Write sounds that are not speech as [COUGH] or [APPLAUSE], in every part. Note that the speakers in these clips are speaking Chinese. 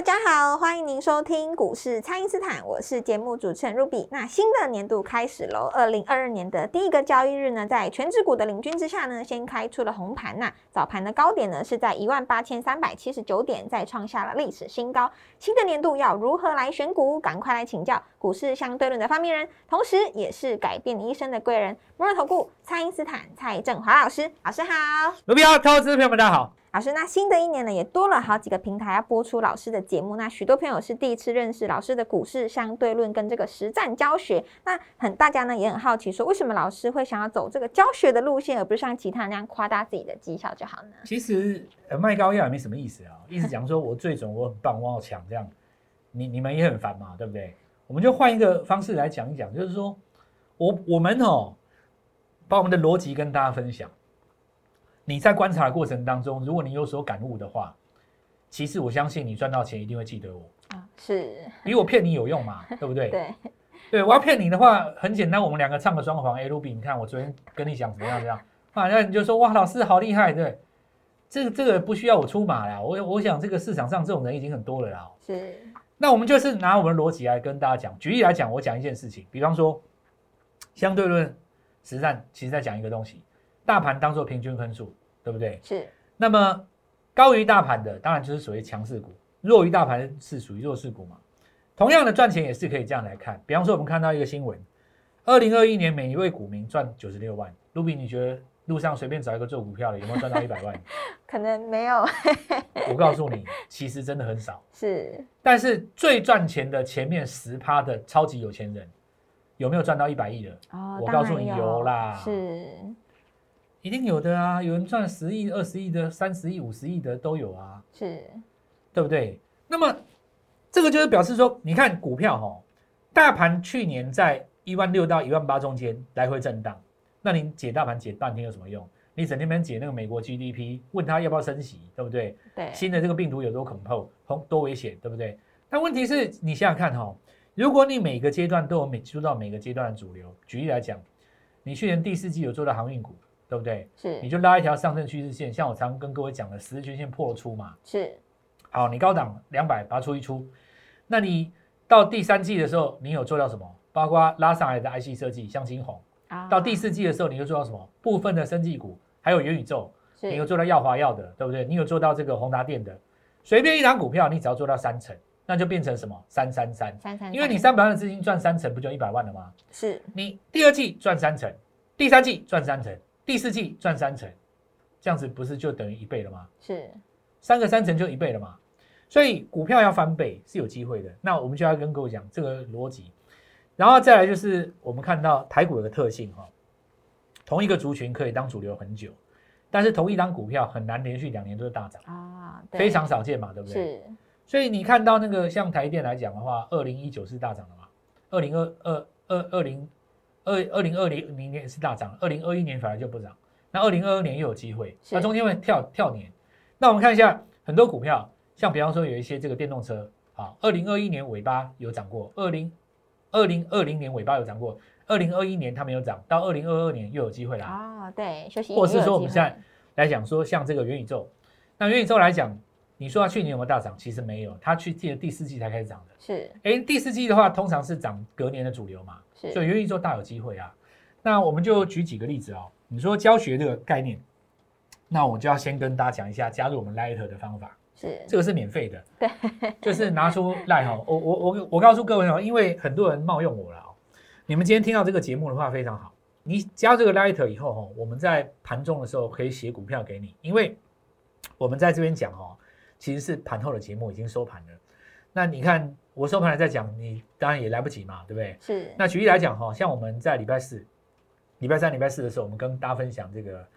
大家好，欢迎您收听股市蔡因斯坦，我是节目主持人 Ruby。那新的年度开始喽，二零二二年的第一个交易日呢，在全指股的领军之下呢，先开出了红盘。那早盘的高点呢是在一万八千三百七十九点，再创下了历史新高。新的年度要如何来选股？赶快来请教股市相对论的发明人，同时也是改变你一生的贵人——摩尔投顾蔡因斯坦蔡振华老师。老师好，Ruby 好，投资朋友们大家好。老师，那新的一年呢，也多了好几个平台要播出老师的节目。那许多朋友是第一次认识老师的股市相对论跟这个实战教学。那很大家呢也很好奇，说为什么老师会想要走这个教学的路线，而不是像其他人那样夸大自己的绩效就好呢？其实呃卖高药也没什么意思啊，一直讲说我最准，我很棒，我好强，这样你你们也很烦嘛，对不对？我们就换一个方式来讲一讲，就是说我我们哦，把我们的逻辑跟大家分享。你在观察的过程当中，如果你有所感悟的话，其实我相信你赚到钱一定会记得我啊，是比我骗你有用嘛，[LAUGHS] 对不对？对，对我要骗你的话很简单，我们两个唱个双簧。哎，Ruby，你看我昨天跟你讲怎么样？怎么样？[LAUGHS] 啊，那你就说哇，老师好厉害，对，这个这个不需要我出马啦。我我想这个市场上这种人已经很多了啦。是，那我们就是拿我们的逻辑来跟大家讲。举例来讲，我讲一件事情，比方说相对论实战，其实在讲一个东西，大盘当做平均分数。对不对？是。那么高于大盘的，当然就是属于强势股；弱于大盘是属于弱势股嘛。同样的赚钱也是可以这样来看。比方说，我们看到一个新闻：二零二一年每一位股民赚九十六万。卢比，你觉得路上随便找一个做股票的，有没有赚到一百万？[LAUGHS] 可能没有。[LAUGHS] 我告诉你，其实真的很少。是。但是最赚钱的前面十趴的超级有钱人，有没有赚到一百亿的？哦，我告诉你有啦。是。一定有的啊，有人赚十亿、二十亿的、三十亿、五十亿的都有啊，是，对不对？那么这个就是表示说，你看股票哈，大盘去年在一万六到一万八中间来回震荡，那你解大盘解半天有什么用？你整天边解那个美国 GDP，问他要不要升息，对不对？对，新的这个病毒有多恐怖、多多危险，对不对？但问题是你想想看哈，如果你每个阶段都有每做到每个阶段的主流，举例来讲，你去年第四季有做到航运股。对不对？是，你就拉一条上升趋势线，像我常跟各位讲的十日均线破出嘛。是，好，你高档两百拔出一出，那你到第三季的时候，你有做到什么？包括拉上来的 IC 设计，像金红。啊。到第四季的时候，你又做到什么？部分的生技股，还有元宇宙，你有做到耀华药的，对不对？你有做到这个宏达电的，随便一档股票，你只要做到三成，那就变成什么？三三三。三三。因为你三百万的资金赚三成，不就一百万了吗？是。你第二季赚三成，第三季赚三成。第四季赚三成，这样子不是就等于一倍了吗？是，三个三成就一倍了嘛。所以股票要翻倍是有机会的。那我们就要跟各位讲这个逻辑，然后再来就是我们看到台股有个特性哈，同一个族群可以当主流很久，但是同一张股票很难连续两年都是大涨啊，非常少见嘛，对不对？是。所以你看到那个像台电来讲的话，二零一九是大涨的嘛，二零二二二二零。二二零二零明年是大涨，二零二一年反而就不涨，那二零二二年又有机会，那中间会跳跳年。那我们看一下很多股票，像比方说有一些这个电动车啊，二零二一年尾巴有涨过，二零二零二零年尾巴有涨过，二零二一年它没有涨，到二零二二年又有机会啦。啊，对，休息。或是说我们现在来讲说像这个元宇宙，那元宇宙来讲，你说它去年有没有大涨？其实没有，它去记得第四季才开始涨的。是，哎，第四季的话通常是涨隔年的主流嘛。所以元宇宙大有机会啊，那我们就举几个例子哦。你说教学这个概念，那我就要先跟大家讲一下加入我们 Light 的方法。是，这个是免费的。对，就是拿出 Light 哈，我我我我告诉各位哦，因为很多人冒用我了哦。你们今天听到这个节目的话非常好，你加这个 Light 以后哈，我们在盘中的时候可以写股票给你，因为我们在这边讲哦，其实是盘后的节目已经收盘了。那你看。我收盘了再讲，你当然也来不及嘛，对不对？是。那举例来讲哈，像我们在礼拜四、礼拜三、礼拜四的时候，我们跟大家分享这个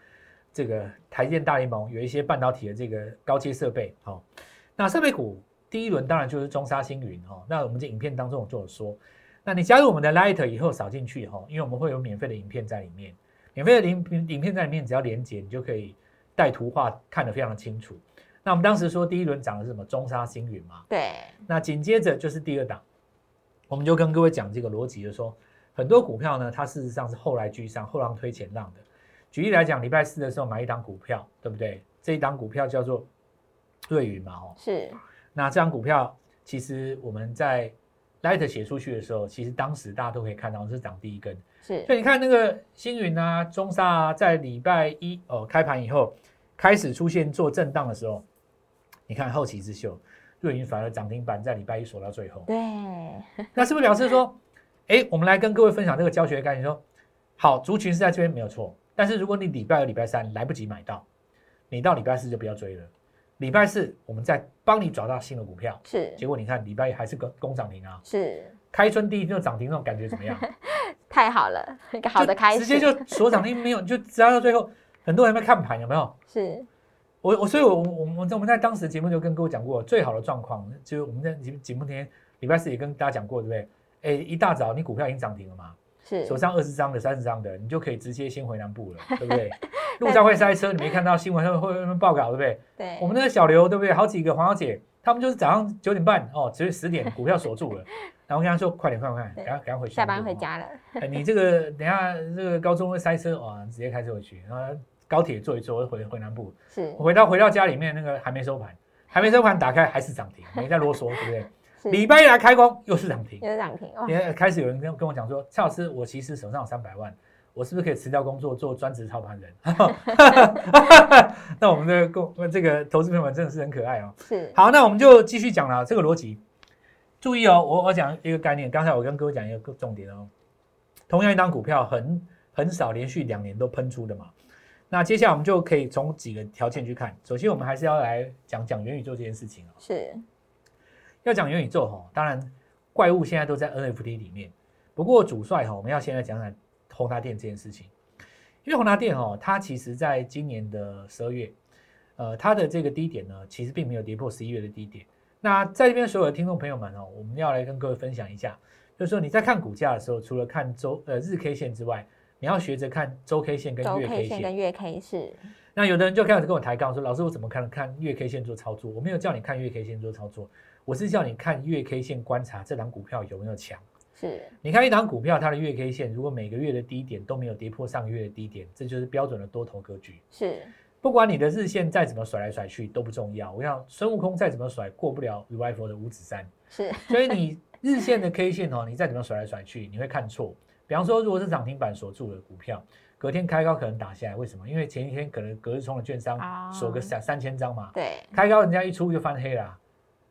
这个台电大联盟有一些半导体的这个高阶设备，好，那设备股第一轮当然就是中沙星云哈。那我们这影片当中我就有说，那你加入我们的 Light 以后扫进去哈，因为我们会有免费的影片在里面，免费的影影片在里面，只要连接你就可以带图画看得非常的清楚。那我们当时说第一轮涨的是什么？中沙星云嘛。对。那紧接着就是第二档，我们就跟各位讲这个逻辑，就说很多股票呢，它事实上是后来居上，后浪推前浪的。举例来讲，礼拜四的时候买一档股票，对不对？这一档股票叫做瑞云嘛，哦。是。那这张股票其实我们在 Light 写出去的时候，其实当时大家都可以看到是涨第一根。是。所以你看那个星云啊、中沙啊，在礼拜一哦开盘以后开始出现做震荡的时候。你看后起之秀，瑞银反而涨停板在礼拜一锁到最后。对，[LAUGHS] 那是不是表示说，哎，我们来跟各位分享这个教学概念，说好族群是在这边没有错，但是如果你礼拜二、礼拜三来不及买到，你到礼拜四就不要追了。礼拜四我们再帮你找到新的股票，是。结果你看礼拜一还是个攻涨停啊，是。开春第一天就涨停，那种感觉怎么样？[LAUGHS] 太好了，一个好的开始，直接就锁涨停，没有就只要到最后，很多人在看盘，有没有？是。我我所以，我我我我们在当时节目就跟各位讲过，最好的状况就是我们在节节目天礼拜四也跟大家讲过，对不对？哎，一大早你股票已经涨停了嘛，是手上二十张的、三十张的，你就可以直接先回南部了，对不对？[LAUGHS] 路上会塞车，你没看到新闻上会会报告，对不对？对，我们那个小刘，对不对？好几个黄小姐，他们就是早上九点半哦，直接十点股票锁住了，然后跟他说快点快点，赶快赶快回去，下班回家了。你这个等下这个高中会塞车哇，直接开车回去，然后。高铁坐一坐，回回南部，是回到回到家里面，那个还没收盘，还没收盘，打开还是涨停，没在啰嗦，对不对？[LAUGHS] 礼拜一来开工又是涨停，又是涨停。也开始有人跟跟我讲说，蔡老师，我其实手上有三百万，我是不是可以辞掉工作做专职操盘人？[LAUGHS] [LAUGHS] 那我们的共这个投资朋友们真的是很可爱哦。是好，那我们就继续讲了这个逻辑。注意哦，我我讲一个概念，刚才我跟各位讲一个重点哦。同样一张股票，很很少连续两年都喷出的嘛。那接下来我们就可以从几个条件去看。首先，我们还是要来讲讲元宇宙这件事情哦。是，要讲元宇宙哈，当然怪物现在都在 NFT 里面。不过主帅哈，我们要先来讲讲宏达电这件事情。因为宏达电哈，它其实在今年的十二月，呃，它的这个低点呢，其实并没有跌破十一月的低点。那在这边所有的听众朋友们哦，我们要来跟各位分享一下，就是说你在看股价的时候，除了看周呃日 K 线之外，你要学着看周 K 线跟月 K 线，跟月 K 是。那有的人就开始跟我抬杠说：“老师，我怎么看看月 K 线做操作？我没有叫你看月 K 线做操作，我是叫你看月 K 线观察这档股票有没有强。是，你看一档股票它的月 K 线，如果每个月的低点都没有跌破上个月的低点，这就是标准的多头格局。是，不管你的日线再怎么甩来甩去都不重要。我想孙悟空再怎么甩过不了 Revival 的五指山。是，所以你日线的 K 线哦，你再怎么甩来甩去，你会看错。比方说，如果是涨停板锁住的股票，隔天开高可能打下来，为什么？因为前一天可能隔日冲的券商锁个三三千张嘛，对，开高人家一出就翻黑了，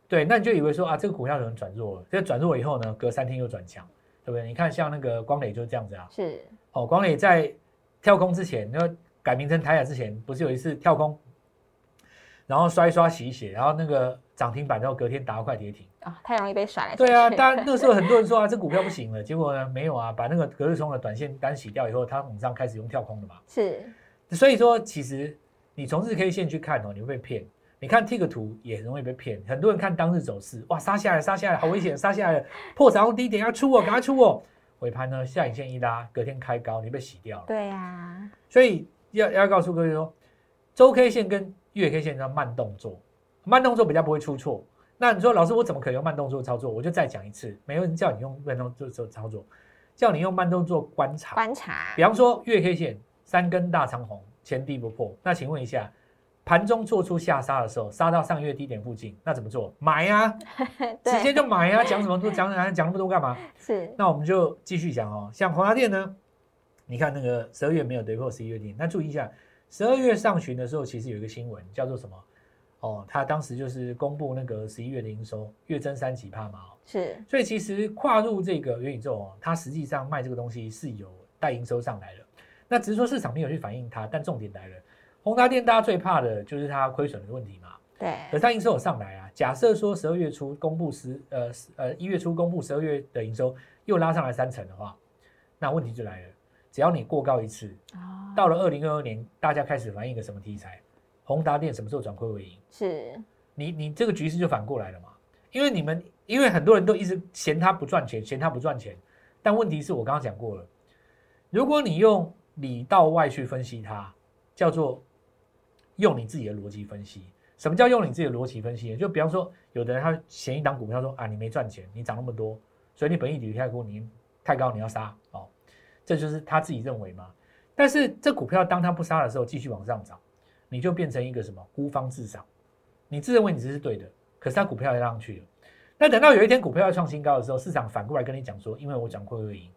对，那你就以为说啊，这个股票可能转弱了，这转弱以后呢，隔三天又转强，对不对？你看像那个光磊就是这样子啊，是，哦，光磊在跳空之前，要改名称台雅之前，不是有一次跳空，然后刷一刷洗一洗，然后那个涨停板之后隔天打快跌停。啊，太容易被甩了。对啊，当然那时候很多人说啊，这股票不行了。结果呢，没有啊，把那个隔日冲的短线单洗掉以后，它往上开始用跳空的嘛。是，所以说其实你从日 K 线去看哦，你会被骗。你看 T 个图也很容易被骗。很多人看当日走势，哇，杀下来，杀下来，好危险，杀下来了，破涨低点要出哦，赶快出哦。尾盘呢，下影线一拉，隔天开高，你被洗掉了。对呀。所以要要告诉各位说，周 K 线跟月 K 线要慢动作，慢动作比较不会出错。那你说老师，我怎么可能用慢动作操作？我就再讲一次，没有人叫你用慢动作做操作，叫你用慢动作观察。观察。比方说月 K 线三根大长红，前低不破，那请问一下，盘中做出下杀的时候，杀到上月低点附近，那怎么做？买 [LAUGHS] 呀，直接就买呀！讲什么都讲讲讲那么多干嘛？[LAUGHS] 是。那我们就继续讲哦，像华电呢，你看那个十二月没有跌破十一月低，那注意一下，十二月上旬的时候，其实有一个新闻叫做什么？哦，他当时就是公布那个十一月的营收，月增三几帕嘛，哦是，所以其实跨入这个元宇宙哦，它实际上卖这个东西是有带营收上来的，那只是说市场没有去反映它，但重点来了，宏达电大家最怕的就是它亏损的问题嘛，对，可是它营收有上来啊，假设说十二月初公布十呃呃一月初公布十二月的营收又拉上来三成的话，那问题就来了，只要你过高一次，到了二零二二年，大家开始反映一个什么题材？宏达电什么时候转亏为盈？是你你这个局势就反过来了嘛？因为你们因为很多人都一直嫌它不赚钱，嫌它不赚钱，但问题是我刚刚讲过了，如果你用里到外去分析它，叫做用你自己的逻辑分析。什么叫用你自己的逻辑分析？就比方说，有的人他嫌一档股票说啊，你没赚钱，你涨那么多，所以你本益比太高，你太高，你要杀哦，这就是他自己认为嘛。但是这股票当他不杀的时候，继续往上涨，你就变成一个什么孤芳自赏，你自认为你这是对的，可是它股票要上去了。那等到有一天股票要创新高的时候，市场反过来跟你讲说，因为我讲过会赢，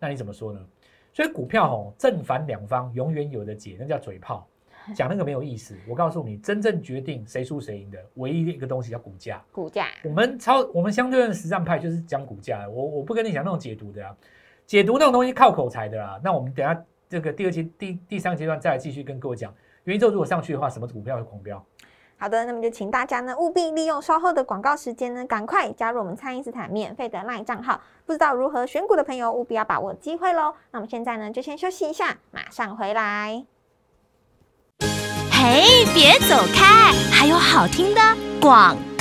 那你怎么说呢？所以股票吼正反两方永远有的解，那叫嘴炮。[LAUGHS] 讲那个没有意思，我告诉你，真正决定谁输谁赢的唯一的一个东西叫股价。股价，我们超我们相对论实战派就是讲股价，我我不跟你讲那种解读的啊，解读那种东西靠口才的啦。那我们等下这个第二阶第第三个阶段再来继续跟各位讲，元宇宙如果上去的话，什么股票会狂飙？好的，那么就请大家呢务必利用稍后的广告时间呢，赶快加入我们蔡因斯坦免费的 LINE 账号。不知道如何选股的朋友，务必要把握机会喽。那我们现在呢就先休息一下，马上回来。嘿，别走开！还有好听的广告。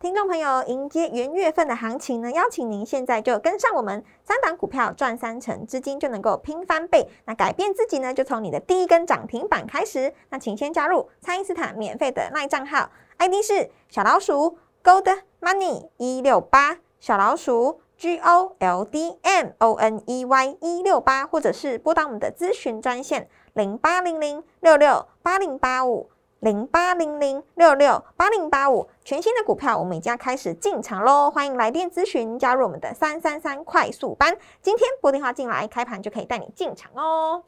听众朋友，迎接元月份的行情呢，邀请您现在就跟上我们三档股票赚三成，资金就能够拼翻倍。那改变自己呢，就从你的第一根涨停板开始。那请先加入蔡因斯坦免费的赖账号，ID 是小老鼠 Gold Money 一六八，小老鼠 G O L D M O N E Y 一六八，或者是拨打我们的咨询专线。零八零零六六八零八五，零八零零六六八零八五，全新的股票，我们已经要开始进场喽！欢迎来电咨询，加入我们的三三三快速班，今天拨电话进来，开盘就可以带你进场哦。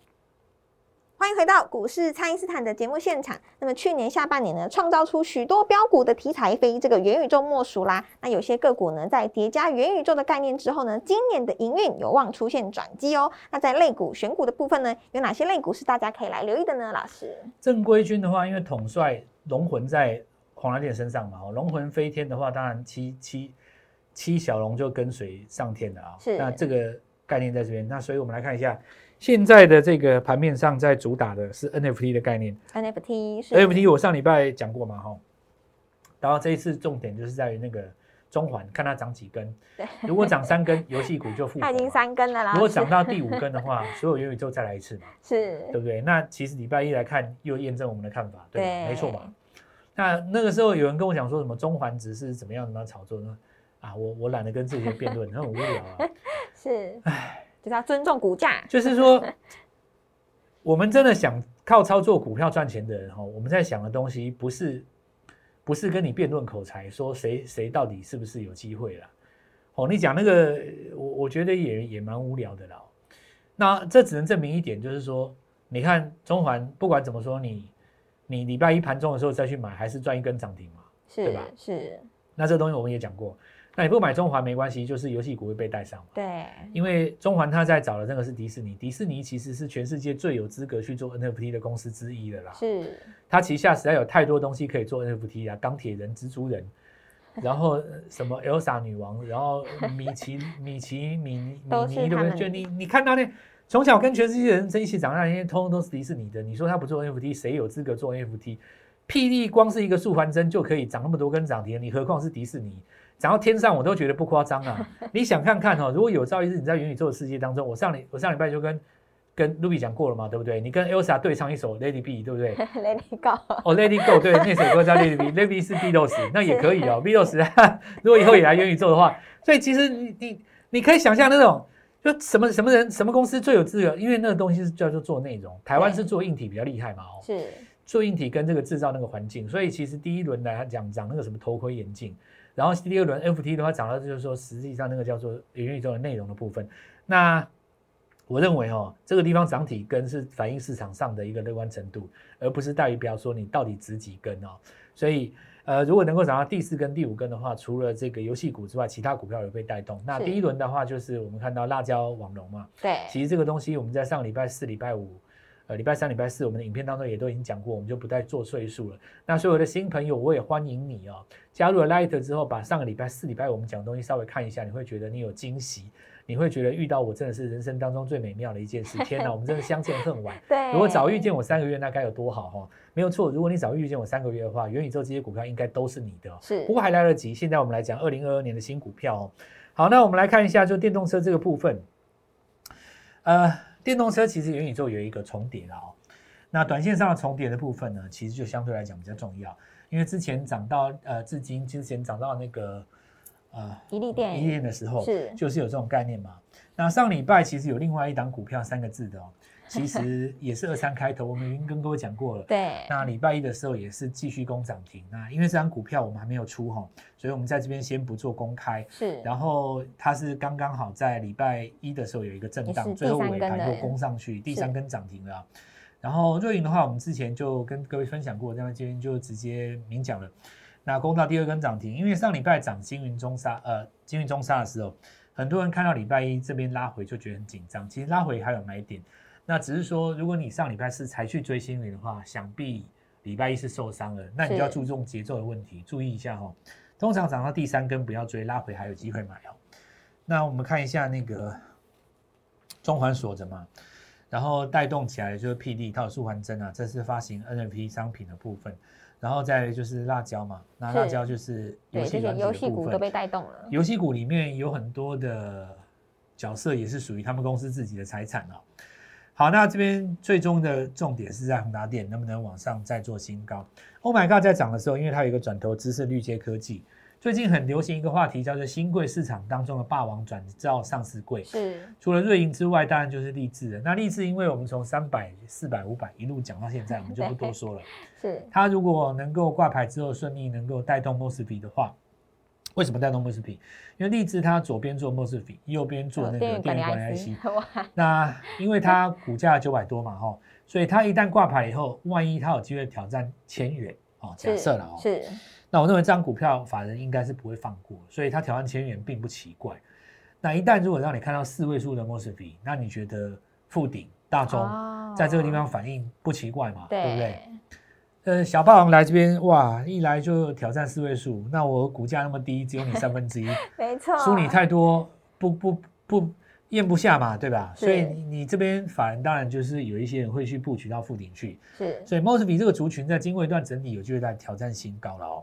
欢迎回到股市，蔡因斯坦的节目现场。那么去年下半年呢，创造出许多标股的题材，非这个元宇宙莫属啦。那有些个股呢，在叠加元宇宙的概念之后呢，今年的营运有望出现转机哦。那在类股选股的部分呢，有哪些类股是大家可以来留意的呢？老师，正规军的话，因为统帅龙魂在黄蓝电身上嘛，龙魂飞天的话，当然七七七小龙就跟随上天了啊。是，那这个概念在这边。那所以我们来看一下。现在的这个盘面上在主打的是 NFT 的概念，NFT 是 NFT，我上礼拜讲过嘛，哈，然后这一次重点就是在于那个中环，看它长几根，如果长三根，游戏股就复活，它已经三根了啦。如果长到第五根的话，所有元宇宙再来一次嘛，[LAUGHS] 是，对不对？那其实礼拜一来看又验证我们的看法，对，没错嘛。那那个时候有人跟我讲说什么中环只是怎么样怎么样炒作呢？啊，我我懒得跟这些辩论，很无聊啊。[LAUGHS] 是，唉。就是要尊重股价，就是说，[LAUGHS] 我们真的想靠操作股票赚钱的人哈，我们在想的东西不是不是跟你辩论口才，说谁谁到底是不是有机会了。哦，你讲那个，我我觉得也也蛮无聊的啦。那这只能证明一点，就是说，你看中环不管怎么说，你你礼拜一盘中的时候再去买，还是赚一根涨停嘛，对吧？是。那这东西我们也讲过。那你不买中环没关系，就是游戏股会被带上嘛？对，因为中环他在找的那个是迪士尼，迪士尼其实是全世界最有资格去做 NFT 的公司之一的啦。是，他旗下实在有太多东西可以做 NFT 啊，钢铁人、蜘蛛人，然后 [LAUGHS] 什么 Elsa 女王，然后米奇、米奇、米米妮，对不对？就你你看到那从小跟全世界人在一起长大那些，通通都是迪士尼的。你说他不做 NFT，谁有资格做 NFT？霹雳光是一个树环针就可以涨那么多根涨停，你何况是迪士尼？涨到天上我都觉得不夸张啊！[LAUGHS] 你想看看哦，如果有朝一日你在元宇宙的世界当中，我上礼我上礼拜就跟跟 Ruby 讲过了嘛，对不对？你跟 Elsa 对唱一首 Lady B，对不对？[LAUGHS] Lady Go 哦，Lady Go 对，那首歌叫 Lady B，Lady 是 Beatles，[LAUGHS] 那也可以哦，Beatles 如果以后也来元宇宙的话，所以其实你你你可以想象那种就什么什么人什么公司最有资格，因为那个东西是叫做做内容，台湾是做硬体比较厉害嘛，哦，是做硬体跟这个制造那个环境，所以其实第一轮来讲讲那个什么头盔眼镜。然后第二轮 FT 的话涨到就是说，实际上那个叫做元宇宙的内容的部分。那我认为哦，这个地方涨体根是反映市场上的一个乐观程度，而不是代表说你到底值几根哦。所以呃，如果能够涨到第四根、第五根的话，除了这个游戏股之外，其他股票也被带动。那第一轮的话，就是我们看到辣椒网龙嘛。对。其实这个东西我们在上礼拜四、礼拜五，呃礼拜三、礼拜四我们的影片当中也都已经讲过，我们就不再做赘述了。那所有的新朋友，我也欢迎你哦，加入了 Light 之后，把上个礼拜四、礼拜五我们讲的东西稍微看一下，你会觉得你有惊喜。你会觉得遇到我真的是人生当中最美妙的一件事。天哪，我们真的相见恨晚。[LAUGHS] 对，如果早遇见我三个月，那该有多好哈！没有错，如果你早遇见我三个月的话，元宇宙这些股票应该都是你的。是，不过还来得及。现在我们来讲二零二二年的新股票哦。好，那我们来看一下，就电动车这个部分。呃，电动车其实元宇宙有一个重叠了哦。那短线上的重叠的部分呢，其实就相对来讲比较重要，因为之前涨到呃，至今之前涨到那个。啊，一利电，一利电的时候是就是有这种概念嘛。那上礼拜其实有另外一档股票三个字的哦，其实也是二三开头，我们已经跟各位讲过了。对，那礼拜一的时候也是继续攻涨停。那因为这张股票我们还没有出哈，所以我们在这边先不做公开。是，然后它是刚刚好在礼拜一的时候有一个震荡，最后尾盘又攻上去，第三根涨停了。然后瑞银的话，我们之前就跟各位分享过，在这边就直接明讲了。那攻到第二根涨停，因为上礼拜涨金云中沙，呃，金云中沙的时候，很多人看到礼拜一这边拉回就觉得很紧张。其实拉回还有买点，那只是说，如果你上礼拜四才去追新云的话，想必礼拜一是受伤了。那你就要注重节奏的问题，注意一下哈。通常涨到第三根不要追，拉回还有机会买哦。那我们看一下那个中环锁着嘛，然后带动起来就是 P D 套速环针啊，这是发行 N F P 商品的部分。然后再就是辣椒嘛，那辣椒就是游戏游戏股都被带动了。游戏股里面有很多的角色也是属于他们公司自己的财产哦。好，那这边最终的重点是在宏达电能不能往上再做新高。Oh my god，在涨的时候，因为它有一个转投资是绿界科技。最近很流行一个话题，叫做新贵市场当中的霸王转造上市贵。是，除了瑞银之外，当然就是立志。那立志，因为我们从三百、四百、五百一路讲到现在，我们就不多说了。是，它如果能够挂牌之后顺利能够带动莫斯比的话，为什么带动莫斯比？因为立志它左边做莫斯比，右边做那个电源管理 IC。那因为它股价九百多嘛，哈，所以它一旦挂牌以后，万一它有机会挑战千元，哦，假设了哦。是。那我认为这张股票法人应该是不会放过，所以它挑战千元并不奇怪。那一旦如果让你看到四位数的莫斯比，那你觉得富鼎、大中在这个地方反应不奇怪嘛？对不对？呃，小霸王来这边哇，一来就挑战四位数，那我股价那么低，只有你三分之一，[LAUGHS] 没错，输你太多，不不不咽不下嘛，对吧？所以你你这边法人当然就是有一些人会去布局到富鼎去，是。所以莫斯比这个族群在经过一段整理，有机会在挑战新高了哦。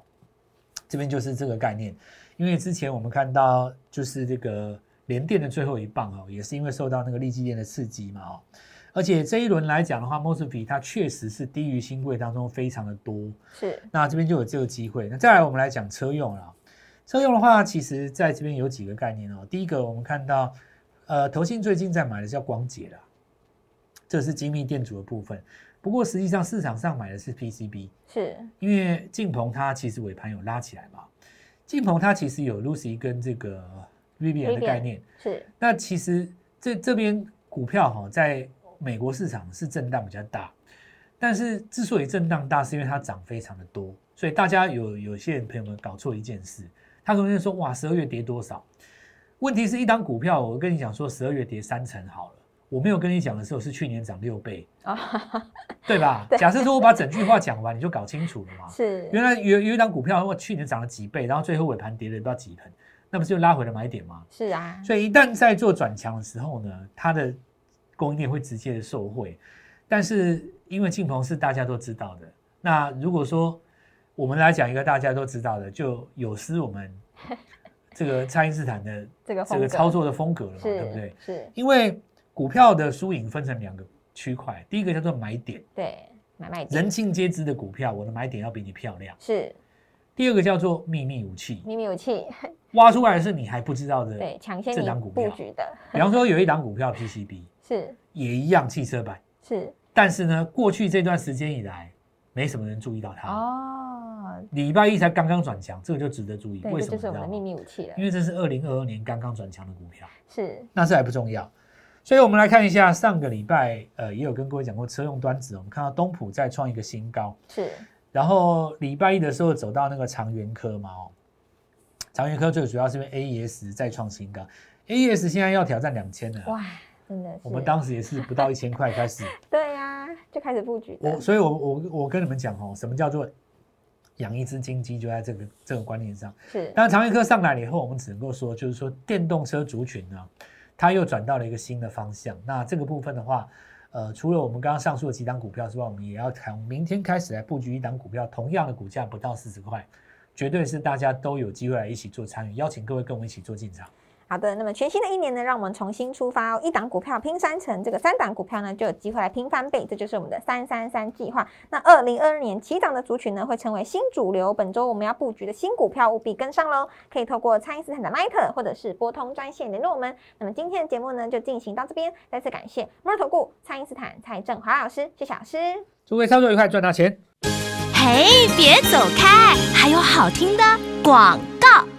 这边就是这个概念，因为之前我们看到就是这个联电的最后一棒哦，也是因为受到那个利基电的刺激嘛哦，而且这一轮来讲的话，莫斯比它确实是低于新贵当中非常的多，是，那这边就有这个机会。那再来我们来讲车用了，车用的话，其实在这边有几个概念哦。第一个我们看到，呃，投信最近在买的叫光捷啦，这是精密电阻的部分。不过实际上市场上买的是 PCB，是因为晋鹏它其实尾盘有拉起来嘛，晋鹏它其实有 Lucy 跟这个 Vivian 的概念，是那其实这这边股票哈在美国市场是震荡比较大，但是之所以震荡大，是因为它涨非常的多，所以大家有有些人朋友们搞错一件事，他昨天说哇十二月跌多少？问题是一档股票，我跟你讲说十二月跌三成好了。我没有跟你讲的时候是去年涨六倍啊对吧？[LAUGHS] 假设说我把整句话讲完，你就搞清楚了嘛。是，原来有有一档股票，我去年涨了几倍，然后最后尾盘跌了不知道几盆，那不是就拉回了买点吗？是啊。所以一旦在做转强的时候呢，它的供应链会直接的受惠。但是因为晋鹏是大家都知道的，那如果说我们来讲一个大家都知道的，就有失我们 [LAUGHS] 这个蔡英斯坦的 [LAUGHS] 这个这个操作的风格了嘛，对不对？是因为。股票的输赢分成两个区块，第一个叫做买点，对，买卖点，人尽皆知的股票，我的买点要比你漂亮。是，第二个叫做秘密武器，秘密武器挖出来的是你还不知道的，[LAUGHS] 对，抢先这档股票的。比方说有一档股票 PCB，是，也一样汽车板，是，但是呢，过去这段时间以来，没什么人注意到它。哦，礼拜一才刚刚转强，这个就值得注意。为什么？就是我们的秘密武器了，因为这是二零二二年刚刚转强的股票。是，那这还不重要。所以，我们来看一下上个礼拜，呃，也有跟各位讲过车用端子，我们看到东普再创一个新高，是。然后礼拜一的时候走到那个长源科嘛，哦，长源科最主要是因为 AES 再创新高，AES 现在要挑战两千了，哇，真的，我们当时也是不到一千块开始，[LAUGHS] 对呀，就开始布局我，所以我我我跟你们讲哦，什么叫做养一只金鸡，就在这个这个观念上。是当然，长源科上来了以后，我们只能够说，就是说电动车族群呢，它又转到了一个新的方向。那这个部分的话，呃，除了我们刚刚上述的几档股票之外，我们也要从明天开始来布局一档股票，同样的股价不到四十块，绝对是大家都有机会来一起做参与。邀请各位跟我们一起做进场。好的，那么全新的一年呢，让我们重新出发哦。一档股票拼三成，这个三档股票呢就有机会来拼翻倍，这就是我们的三三三计划。那二零二二年起涨的族群呢，会成为新主流。本周我们要布局的新股票，务必跟上喽！可以透过蔡因斯坦的 Line 或者是拨通专线联络我们。那么今天的节目呢，就进行到这边，再次感谢摩尔投顾蔡因斯坦蔡振华老师，谢谢老师。祝各位操作愉快，赚大钱！嘿，别走开，还有好听的广告。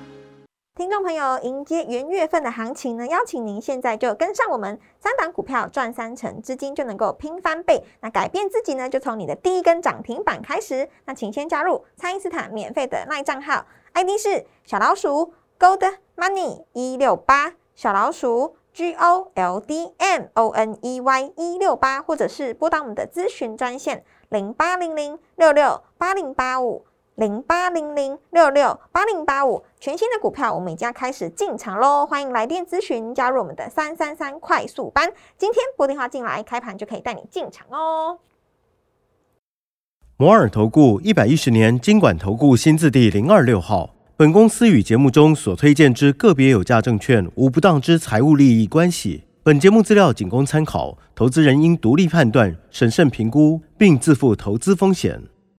听众朋友，迎接元月份的行情呢，邀请您现在就跟上我们三档股票赚三成，资金就能够拼翻倍。那改变自己呢，就从你的第一根涨停板开始。那请先加入蔡因斯坦免费的赖账号，ID 是小老鼠 Gold Money 一六八，小老鼠 G O L D M O N E Y 一六八，或者是拨打我们的咨询专线零八零零六六八零八五。零八零零六六八零八五，全新的股票，我们已经要开始进场喽！欢迎来电咨询，加入我们的三三三快速班。今天拨电话进来，开盘就可以带你进场哦。摩尔投顾一百一十年经管投顾新字第零二六号。本公司与节目中所推荐之个别有价证券无不当之财务利益关系。本节目资料仅供参考，投资人应独立判断、审慎评估，并自负投资风险。